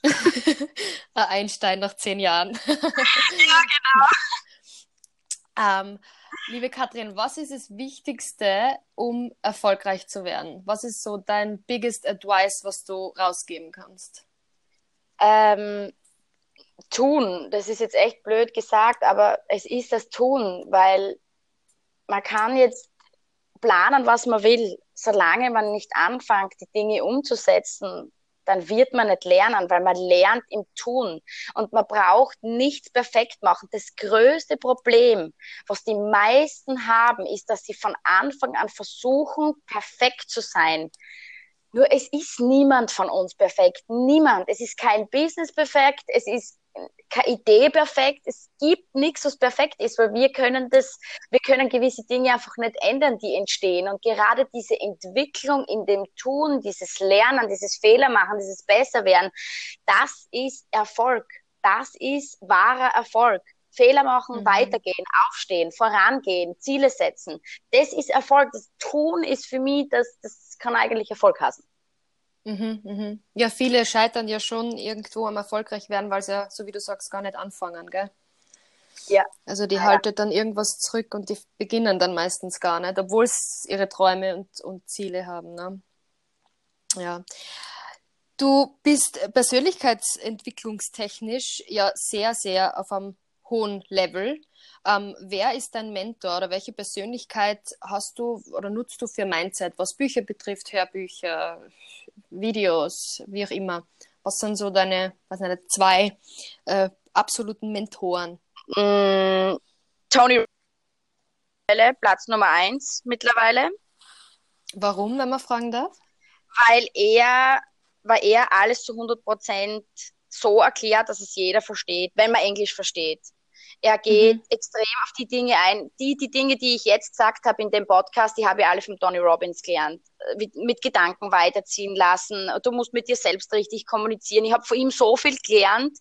ein Einstein nach zehn Jahren. ja, genau. Ähm, liebe Katrin, was ist das Wichtigste, um erfolgreich zu werden? Was ist so dein biggest advice, was du rausgeben kannst? Ähm, tun, das ist jetzt echt blöd gesagt, aber es ist das Tun, weil man kann jetzt planen, was man will, solange man nicht anfängt, die Dinge umzusetzen, dann wird man nicht lernen, weil man lernt im Tun. Und man braucht nichts perfekt machen. Das größte Problem, was die meisten haben, ist, dass sie von Anfang an versuchen, perfekt zu sein. Nur es ist niemand von uns perfekt. Niemand. Es ist kein Business perfekt. Es ist keine Idee perfekt. Es gibt nichts, was perfekt ist, weil wir können das, wir können gewisse Dinge einfach nicht ändern, die entstehen. Und gerade diese Entwicklung in dem Tun, dieses Lernen, dieses Fehlermachen, dieses Besserwerden, das ist Erfolg. Das ist wahrer Erfolg. Fehler machen, mhm. weitergehen, aufstehen, vorangehen, Ziele setzen. Das ist Erfolg. Das Tun ist für mich, das, das kann eigentlich Erfolg heißen. Mhm, mhm. Ja, viele scheitern ja schon irgendwo am erfolgreich werden, weil sie ja, so wie du sagst, gar nicht anfangen, gell? Ja. Also die ja. halten dann irgendwas zurück und die beginnen dann meistens gar nicht, obwohl sie ihre Träume und, und Ziele haben. Ne? Ja. Du bist persönlichkeitsentwicklungstechnisch ja sehr, sehr auf einem hohen Level. Ähm, wer ist dein Mentor oder welche Persönlichkeit hast du oder nutzt du für Mindset, was Bücher betrifft, Hörbücher, Videos, wie auch immer? Was sind so deine was nicht, zwei äh, absoluten Mentoren? Mm, Tony Platz Nummer eins mittlerweile. Warum, wenn man fragen darf? Weil er, weil er alles zu 100 Prozent so erklärt, dass es jeder versteht, wenn man Englisch versteht. Er geht mhm. extrem auf die Dinge ein. Die, die Dinge, die ich jetzt gesagt habe in dem Podcast, die habe ich alle von Tony Robbins gelernt. Mit, mit Gedanken weiterziehen lassen. Du musst mit dir selbst richtig kommunizieren. Ich habe von ihm so viel gelernt,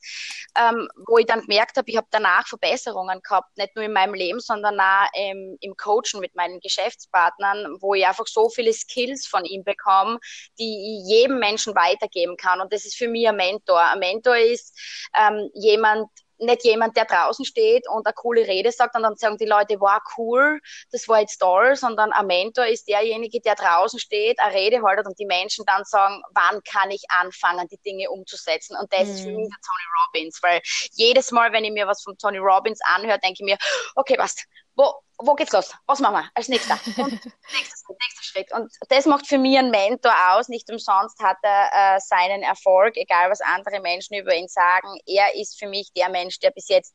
ähm, wo ich dann gemerkt habe, ich habe danach Verbesserungen gehabt, nicht nur in meinem Leben, sondern auch ähm, im Coachen mit meinen Geschäftspartnern, wo ich einfach so viele Skills von ihm bekomme, die ich jedem Menschen weitergeben kann. Und das ist für mich ein Mentor. Ein Mentor ist ähm, jemand, nicht jemand, der draußen steht und eine coole Rede sagt und dann sagen die Leute, wow, cool, das war jetzt toll, sondern ein Mentor ist derjenige, der draußen steht, eine Rede haltet und die Menschen dann sagen, wann kann ich anfangen, die Dinge umzusetzen. Und das mhm. ist für mich der Tony Robbins, weil jedes Mal, wenn ich mir was von Tony Robbins anhöre, denke ich mir, okay, passt, wo, wo geht's los? Was machen wir als nächster? Und nächster, nächster Schritt. Und das macht für mich einen Mentor aus. Nicht umsonst hat er äh, seinen Erfolg, egal was andere Menschen über ihn sagen. Er ist für mich der Mensch, der bis jetzt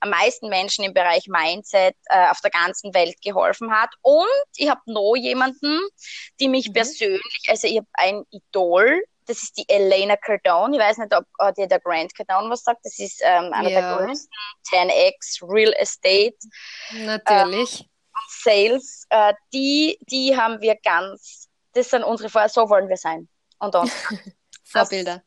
am meisten Menschen im Bereich Mindset äh, auf der ganzen Welt geholfen hat. Und ich habe noch jemanden, die mich mhm. persönlich, also ich habe ein Idol, das ist die Elena Cardone. Ich weiß nicht, ob dir der Grant Cardone was sagt. Das ist ähm, einer ja. der größten 10x Real Estate. Natürlich. Äh, Sales. Äh, die, die haben wir ganz, das sind unsere Vor so wollen wir sein. Und dann. Vorbilder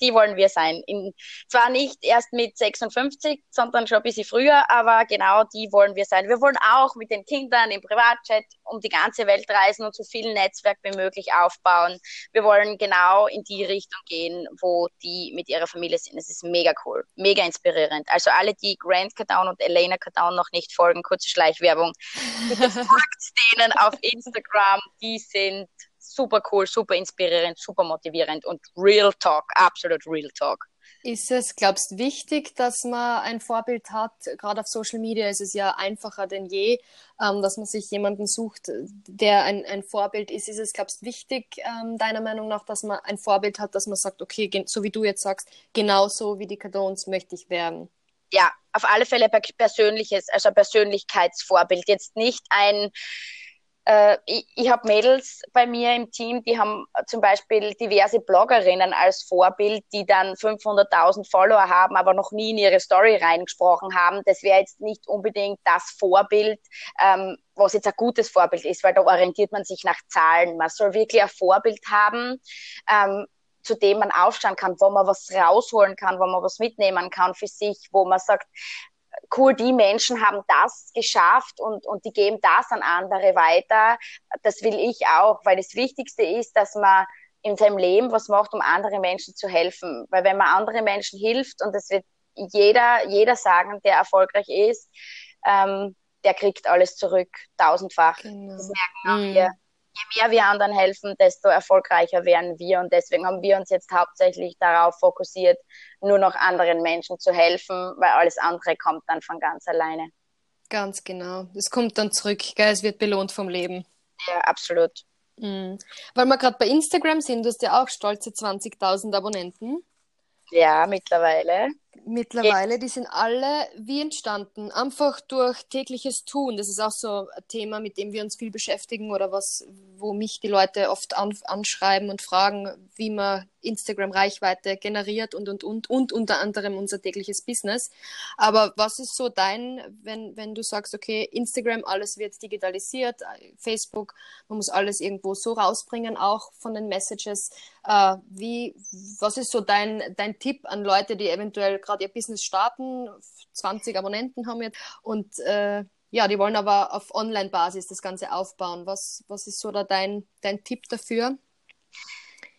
die wollen wir sein. In, zwar nicht erst mit 56, sondern schon ein bisschen früher, aber genau die wollen wir sein. Wir wollen auch mit den Kindern im Privatchat um die ganze Welt reisen und so viel Netzwerk wie möglich aufbauen. Wir wollen genau in die Richtung gehen, wo die mit ihrer Familie sind. Es ist mega cool, mega inspirierend. Also alle, die Grant Cardone und Elena Cardone noch nicht folgen, kurze Schleichwerbung, folgt denen auf Instagram. Die sind super cool, super inspirierend, super motivierend und Real Talk, absolut Real Talk. Ist es, glaubst du, wichtig, dass man ein Vorbild hat? Gerade auf Social Media ist es ja einfacher denn je, ähm, dass man sich jemanden sucht, der ein, ein Vorbild ist. Ist es, glaubst du, wichtig, ähm, deiner Meinung nach, dass man ein Vorbild hat, dass man sagt, okay, so wie du jetzt sagst, genauso wie die Cardones möchte ich werden? Ja, auf alle Fälle persönliches, also Persönlichkeitsvorbild. Jetzt nicht ein äh, ich, ich habe Mädels bei mir im Team, die haben zum Beispiel diverse Bloggerinnen als Vorbild, die dann 500.000 Follower haben, aber noch nie in ihre Story reingesprochen haben. Das wäre jetzt nicht unbedingt das Vorbild, ähm, was jetzt ein gutes Vorbild ist, weil da orientiert man sich nach Zahlen. Man soll wirklich ein Vorbild haben, ähm, zu dem man aufschauen kann, wo man was rausholen kann, wo man was mitnehmen kann für sich, wo man sagt, cool, die Menschen haben das geschafft und, und die geben das an andere weiter. Das will ich auch, weil das Wichtigste ist, dass man in seinem Leben was macht, um andere Menschen zu helfen. Weil wenn man andere Menschen hilft, und das wird jeder, jeder sagen, der erfolgreich ist, ähm, der kriegt alles zurück, tausendfach. Genau. Das merken auch mhm. Je mehr wir anderen helfen, desto erfolgreicher werden wir. Und deswegen haben wir uns jetzt hauptsächlich darauf fokussiert, nur noch anderen Menschen zu helfen, weil alles andere kommt dann von ganz alleine. Ganz genau. Es kommt dann zurück, gell? es wird belohnt vom Leben. Ja, absolut. Mhm. Weil wir gerade bei Instagram sind, du hast ja auch stolze 20.000 Abonnenten. Ja, mittlerweile. Mittlerweile, die sind alle wie entstanden, einfach durch tägliches Tun. Das ist auch so ein Thema, mit dem wir uns viel beschäftigen oder was, wo mich die Leute oft an, anschreiben und fragen, wie man Instagram-Reichweite generiert und, und, und, und unter anderem unser tägliches Business. Aber was ist so dein, wenn, wenn du sagst, okay, Instagram, alles wird digitalisiert, Facebook, man muss alles irgendwo so rausbringen, auch von den Messages. Äh, wie, was ist so dein, dein Tipp an Leute, die eventuell gerade ihr Business starten, 20 Abonnenten haben jetzt und äh, ja, die wollen aber auf Online-Basis das Ganze aufbauen. Was, was ist so da dein, dein Tipp dafür?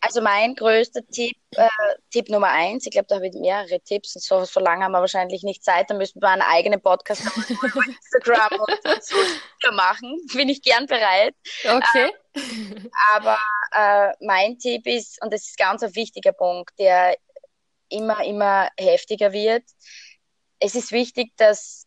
Also mein größter Tipp, äh, Tipp Nummer eins, ich glaube, da habe ich mehrere Tipps und so, so lange haben wir wahrscheinlich nicht Zeit, da müssen wir einen eigenen Podcast über Instagram und so machen. Bin ich gern bereit. Okay. Ähm, aber äh, mein Tipp ist, und das ist ganz ein wichtiger Punkt, der immer, immer heftiger wird. Es ist wichtig, dass,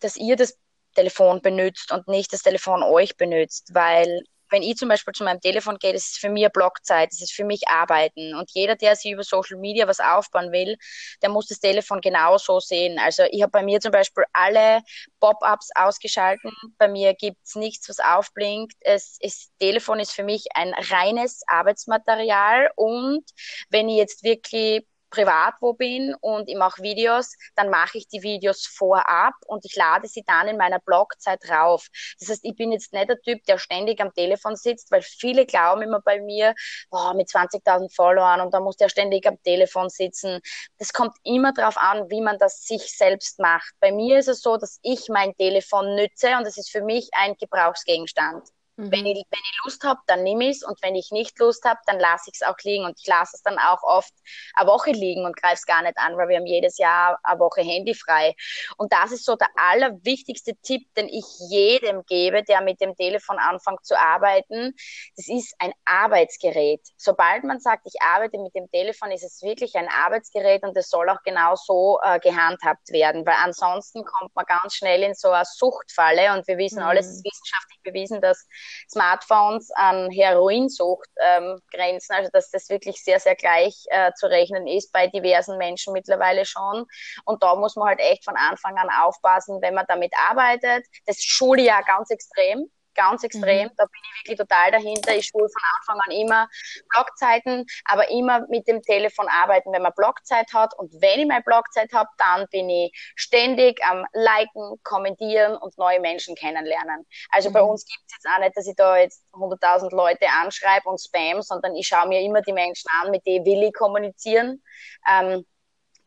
dass ihr das Telefon benutzt und nicht das Telefon euch benutzt, weil wenn ich zum Beispiel zu meinem Telefon gehe, das ist für mich Blockzeit, das ist für mich Arbeiten. Und jeder, der sich über Social Media was aufbauen will, der muss das Telefon genauso sehen. Also ich habe bei mir zum Beispiel alle Pop-ups ausgeschalten. Bei mir gibt's nichts, was aufblinkt. Es, es Telefon ist für mich ein reines Arbeitsmaterial. Und wenn ich jetzt wirklich privat wo bin und ich mache Videos, dann mache ich die Videos vorab und ich lade sie dann in meiner Blogzeit rauf. Das heißt, ich bin jetzt nicht der Typ, der ständig am Telefon sitzt, weil viele glauben immer bei mir, oh, mit 20.000 Followern und da muss der ständig am Telefon sitzen. Das kommt immer darauf an, wie man das sich selbst macht. Bei mir ist es so, dass ich mein Telefon nütze und das ist für mich ein Gebrauchsgegenstand. Mhm. Wenn, ich, wenn ich Lust habe, dann nehme ich es und wenn ich nicht Lust habe, dann lasse ich es auch liegen und ich lasse es dann auch oft eine Woche liegen und greife es gar nicht an, weil wir haben jedes Jahr eine Woche Handy frei. Und das ist so der allerwichtigste Tipp, den ich jedem gebe, der mit dem Telefon anfängt zu arbeiten. Das ist ein Arbeitsgerät. Sobald man sagt, ich arbeite mit dem Telefon, ist es wirklich ein Arbeitsgerät und es soll auch genau so äh, gehandhabt werden, weil ansonsten kommt man ganz schnell in so eine Suchtfalle und wir wissen mhm. alles, ist wissenschaftlich bewiesen, dass Smartphones an Heroinsucht ähm, grenzen. Also dass das wirklich sehr, sehr gleich äh, zu rechnen ist bei diversen Menschen mittlerweile schon. Und da muss man halt echt von Anfang an aufpassen, wenn man damit arbeitet. Das Schuljahr ganz extrem ganz extrem. Mhm. Da bin ich wirklich total dahinter. Ich schule von Anfang an immer Blogzeiten, aber immer mit dem Telefon arbeiten, wenn man Blogzeit hat. Und wenn ich meine Blogzeit habe, dann bin ich ständig am Liken, Kommentieren und neue Menschen kennenlernen. Also mhm. bei uns gibt es jetzt auch nicht, dass ich da jetzt 100.000 Leute anschreibe und spam, sondern ich schaue mir immer die Menschen an, mit denen will ich kommunizieren. Ähm,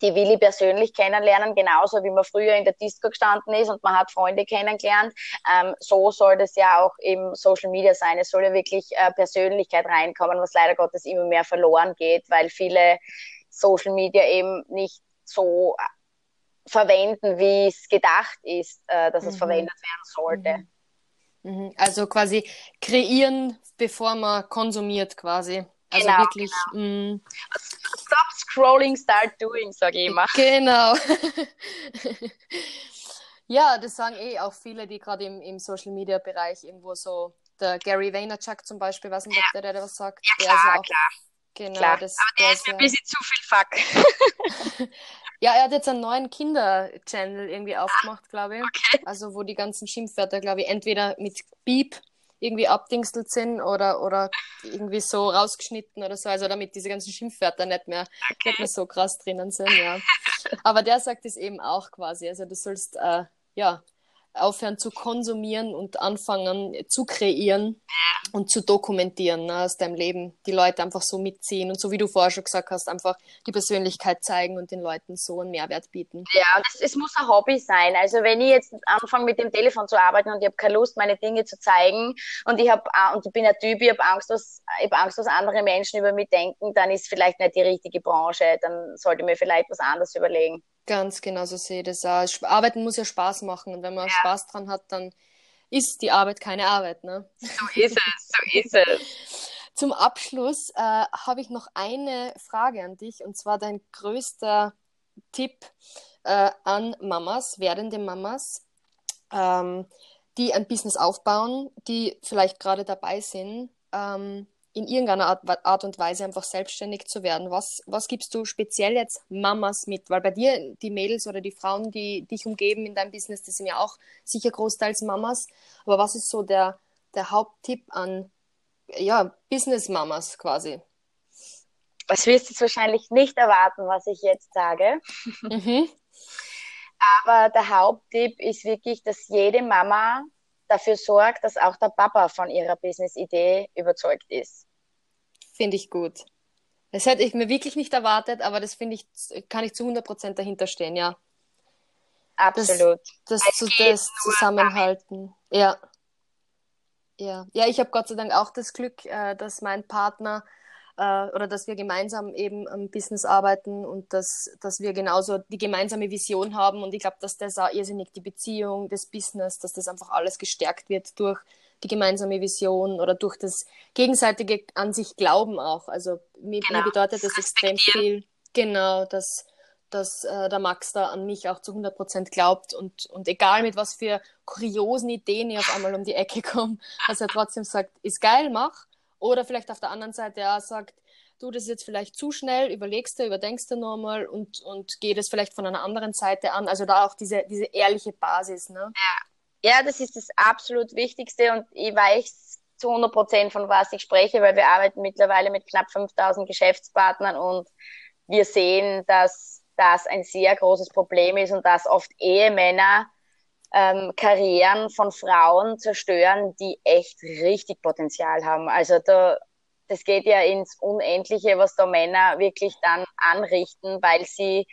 die will ich persönlich kennenlernen, genauso wie man früher in der Disco gestanden ist und man hat Freunde kennengelernt. Ähm, so soll das ja auch im Social Media sein. Es soll ja wirklich äh, Persönlichkeit reinkommen, was leider Gottes immer mehr verloren geht, weil viele Social Media eben nicht so äh, verwenden, wie es gedacht ist, äh, dass mhm. es verwendet werden sollte. Mhm. mhm. Also quasi kreieren, bevor man konsumiert quasi. Also genau, wirklich. Genau. Mm. Stop scrolling, start doing, sage ich immer. Genau. ja, das sagen eh auch viele, die gerade im, im Social Media Bereich irgendwo so, der Gary Vaynerchuk zum Beispiel, weiß nicht, ob der, der was sagt. Ja, klar, der ist auch, klar. Genau, klar. Das, Aber der, der ist mir ein bisschen zu viel Fuck. ja, er hat jetzt einen neuen Kinder-Channel irgendwie aufgemacht, glaube ich. Okay. Also, wo die ganzen Schimpfwörter, glaube ich, entweder mit Beep irgendwie abdingstelt sind oder, oder irgendwie so rausgeschnitten oder so, also damit diese ganzen Schimpfwörter nicht mehr, okay. nicht mehr so krass drinnen sind, ja. Aber der sagt es eben auch quasi, also du sollst, äh, ja, aufhören zu konsumieren und anfangen zu kreieren und zu dokumentieren ne, aus deinem Leben. Die Leute einfach so mitziehen und so wie du vorher schon gesagt hast, einfach die Persönlichkeit zeigen und den Leuten so einen Mehrwert bieten. Ja, und es, muss ein Hobby sein. Also wenn ich jetzt anfange mit dem Telefon zu arbeiten und ich habe keine Lust, meine Dinge zu zeigen und ich habe und ich bin ein Typ, ich habe Angst, was ich habe Angst, was andere Menschen über mich denken, dann ist vielleicht nicht die richtige Branche. Dann sollte ich mir vielleicht was anderes überlegen. Ganz genau so sehe ich das auch. Arbeiten muss ja Spaß machen und wenn man ja. Spaß dran hat, dann ist die Arbeit keine Arbeit. Ne? So ist es, so ist es. Zum Abschluss äh, habe ich noch eine Frage an dich und zwar dein größter Tipp äh, an Mamas, werdende Mamas, ähm, die ein Business aufbauen, die vielleicht gerade dabei sind, ähm, in irgendeiner Art, Art, und Weise einfach selbstständig zu werden. Was, was gibst du speziell jetzt Mamas mit? Weil bei dir die Mädels oder die Frauen, die dich umgeben in deinem Business, die sind ja auch sicher großteils Mamas. Aber was ist so der, der Haupttipp an ja, Business-Mamas quasi? Das wirst du jetzt wahrscheinlich nicht erwarten, was ich jetzt sage. Mhm. Aber der Haupttipp ist wirklich, dass jede Mama dafür sorgt, dass auch der Papa von ihrer Business-Idee überzeugt ist. Finde ich gut. Das hätte ich mir wirklich nicht erwartet, aber das finde ich, kann ich zu 100% dahinter stehen, ja. Absolut. Das, das, zu, das Zusammenhalten. Ja. Ja. Ja, ich habe Gott sei Dank auch das Glück, äh, dass mein Partner äh, oder dass wir gemeinsam eben am Business arbeiten und dass, dass wir genauso die gemeinsame Vision haben. Und ich glaube, dass das auch irrsinnig die Beziehung, das Business, dass das einfach alles gestärkt wird durch die gemeinsame Vision oder durch das gegenseitige an sich Glauben auch. Also mir, genau. mir bedeutet das extrem viel. Genau, dass, dass äh, der Max da an mich auch zu 100 Prozent glaubt und, und egal mit was für kuriosen Ideen ich auf einmal um die Ecke komme, dass er trotzdem sagt, ist geil, mach. Oder vielleicht auf der anderen Seite auch sagt, du, das ist jetzt vielleicht zu schnell, überlegst du, überdenkst du nochmal und, und geh das vielleicht von einer anderen Seite an. Also da auch diese, diese ehrliche Basis. Ne? Ja. ja, das ist das absolut Wichtigste und ich weiß zu 100 Prozent, von was ich spreche, weil wir arbeiten mittlerweile mit knapp 5000 Geschäftspartnern und wir sehen, dass das ein sehr großes Problem ist und dass oft Ehemänner ähm, Karrieren von Frauen zerstören, die echt richtig Potenzial haben. Also da, das geht ja ins Unendliche, was da Männer wirklich dann anrichten, weil sie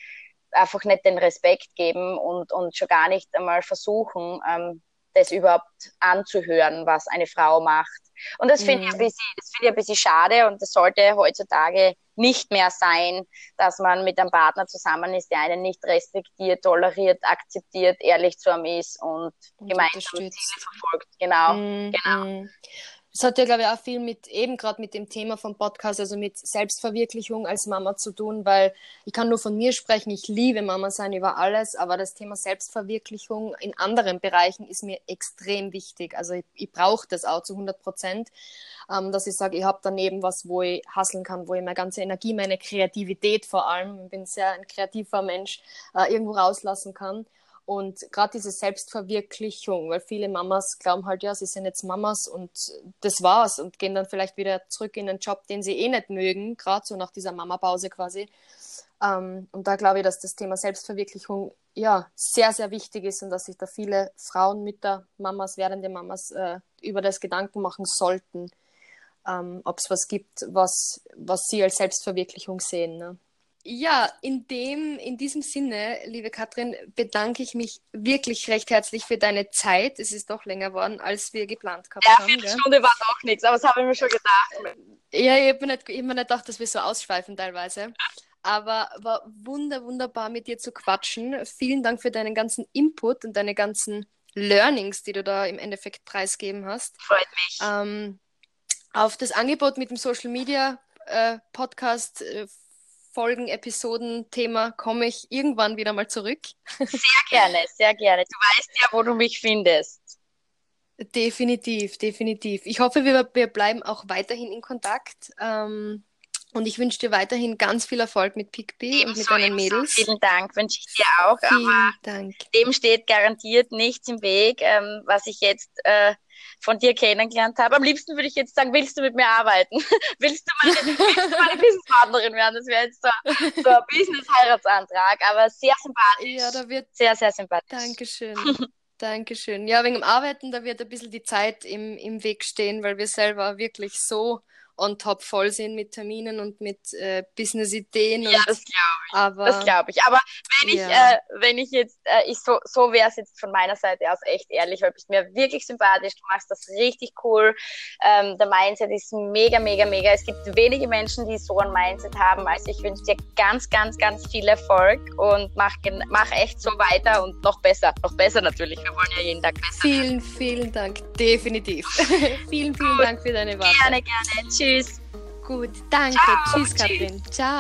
einfach nicht den Respekt geben und, und schon gar nicht einmal versuchen, ähm, das überhaupt anzuhören, was eine Frau macht. Und das finde ich, ein mhm. bisschen, das find ich ein bisschen schade und das sollte heutzutage nicht mehr sein, dass man mit einem Partner zusammen ist, der einen nicht respektiert, toleriert, akzeptiert, ehrlich zu einem ist und, und gemeinsam Ziele verfolgt. Genau, mm, genau. Das hat ja, glaube ich, auch viel mit eben gerade mit dem Thema vom Podcast, also mit Selbstverwirklichung als Mama zu tun, weil ich kann nur von mir sprechen, ich liebe Mama sein über alles, aber das Thema Selbstverwirklichung in anderen Bereichen ist mir extrem wichtig. Also ich, ich brauche das auch zu 100 Prozent, ähm, dass ich sage, ich habe daneben was, wo ich hasseln kann, wo ich meine ganze Energie, meine Kreativität vor allem, ich bin sehr ein kreativer Mensch, äh, irgendwo rauslassen kann. Und gerade diese Selbstverwirklichung, weil viele Mamas glauben halt, ja, sie sind jetzt Mamas und das war's und gehen dann vielleicht wieder zurück in einen Job, den sie eh nicht mögen, gerade so nach dieser Mamapause quasi. Ähm, und da glaube ich, dass das Thema Selbstverwirklichung ja sehr, sehr wichtig ist und dass sich da viele Frauen, Mütter, Mamas, werdende Mamas äh, über das Gedanken machen sollten, ähm, ob es was gibt, was, was sie als Selbstverwirklichung sehen. Ne? Ja, in dem, in diesem Sinne, liebe Katrin, bedanke ich mich wirklich recht herzlich für deine Zeit. Es ist doch länger geworden, als wir geplant gehabt ja, haben. Ja, eine Stunde war doch nichts, aber das habe ich mir schon gedacht. Ja, ich habe mir, nicht, hab mir nicht gedacht, dass wir so ausschweifen teilweise. Aber war wunder, wunderbar mit dir zu quatschen. Vielen Dank für deinen ganzen Input und deine ganzen Learnings, die du da im Endeffekt preisgeben hast. Freut mich. Ähm, auf das Angebot mit dem Social Media äh, Podcast äh, Folgen, Episoden, Thema komme ich irgendwann wieder mal zurück. Sehr gerne, sehr gerne. Du weißt ja, wo du mich findest. Definitiv, definitiv. Ich hoffe, wir, wir bleiben auch weiterhin in Kontakt. Ähm, und ich wünsche dir weiterhin ganz viel Erfolg mit PickBee und mit deinen Mädels. Vielen Dank, wünsche ich dir auch. Vielen Dank. Dem steht garantiert nichts im Weg, ähm, was ich jetzt äh, von dir kennengelernt habe. Am liebsten würde ich jetzt sagen, willst du mit mir arbeiten? willst du meine, meine Businesspartnerin werden? Das wäre jetzt so, so ein Business-Heiratsantrag, aber sehr sympathisch. Ja, da wird sehr, sehr sympathisch. Dankeschön. Dankeschön. Ja, wegen dem Arbeiten, da wird ein bisschen die Zeit im, im Weg stehen, weil wir selber wirklich so on top voll sind mit Terminen und mit äh, Business-Ideen. Ja, das glaube ich. Aber, das glaube ich. Aber wenn Ja. ich, äh, wenn ich jetzt, äh, ich so, so wäre es jetzt von meiner Seite aus echt ehrlich, weil du bist mir wirklich sympathisch, du machst das richtig cool. Ähm, der Mindset ist mega, mega, mega. Es gibt wenige Menschen, die so ein Mindset haben. Also ich wünsche dir ganz, ganz, ganz viel Erfolg und mach, mach echt so weiter und noch besser. Noch besser natürlich. Wir wollen ja jeden Tag besser. Vielen, vielen Dank. Definitiv. vielen, vielen Dank für deine Worte. Gerne, gerne. Tschüss. Gut, danke. Ciao, Tschüss, tschüss. Katrin. Ciao.